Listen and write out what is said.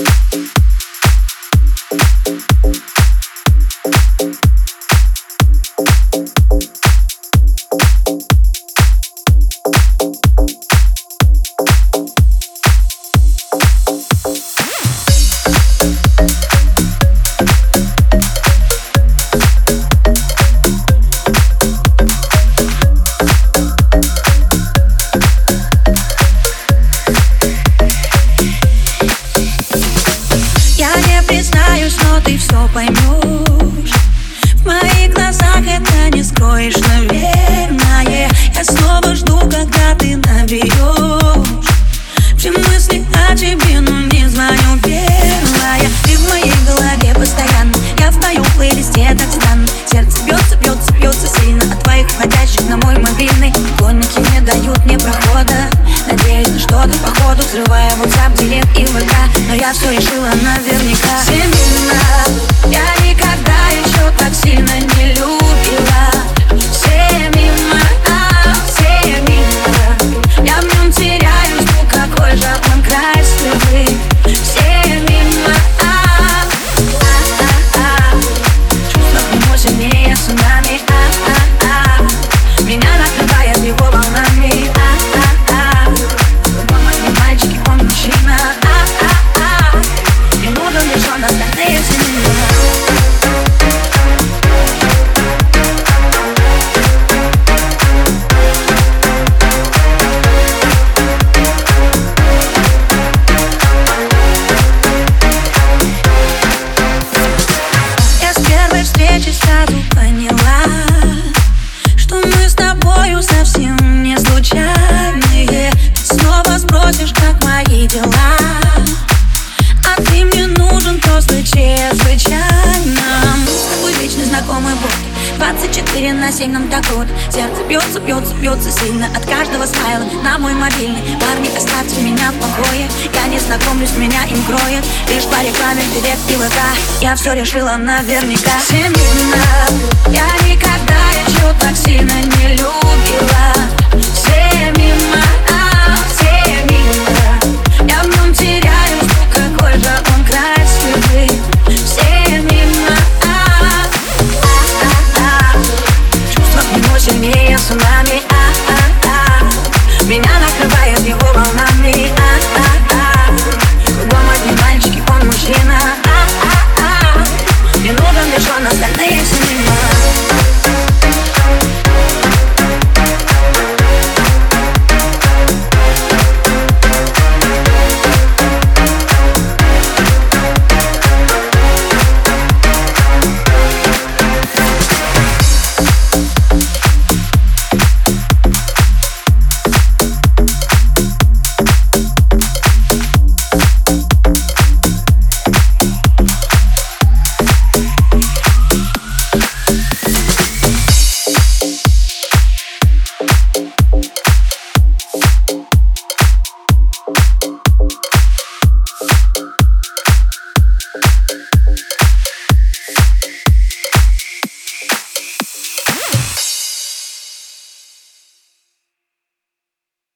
Я поймешь В моих глазах это не скроешь, наверное. Я снова жду, когда ты наберешь Все мысли о тебе, но не звоню первая Ты в моей голове постоянно. Я в твоем плейлисте так странно Сердце бьется, бьется, бьется сильно От твоих входящих на мой мобильный. Поклонники не дают мне прохода. Надеюсь на что-то походу Взрывая WhatsApp, директ и ВК. Но я все решила наверняка. Семена спросишь, как мои дела. А ты мне нужен просто чрезвычайно. Мы с тобой вечный знакомый бот 24 на 7 нам так вот. Сердце бьется, бьется, бьется сильно От каждого смайла. На мой мобильный Парни, оставьте меня в покое. Я не знакомлюсь, меня им кроет. Лишь по рекламе в директ и ВК. Я все решила наверняка. Семена Я никогда еще так сильно не любила. Все причина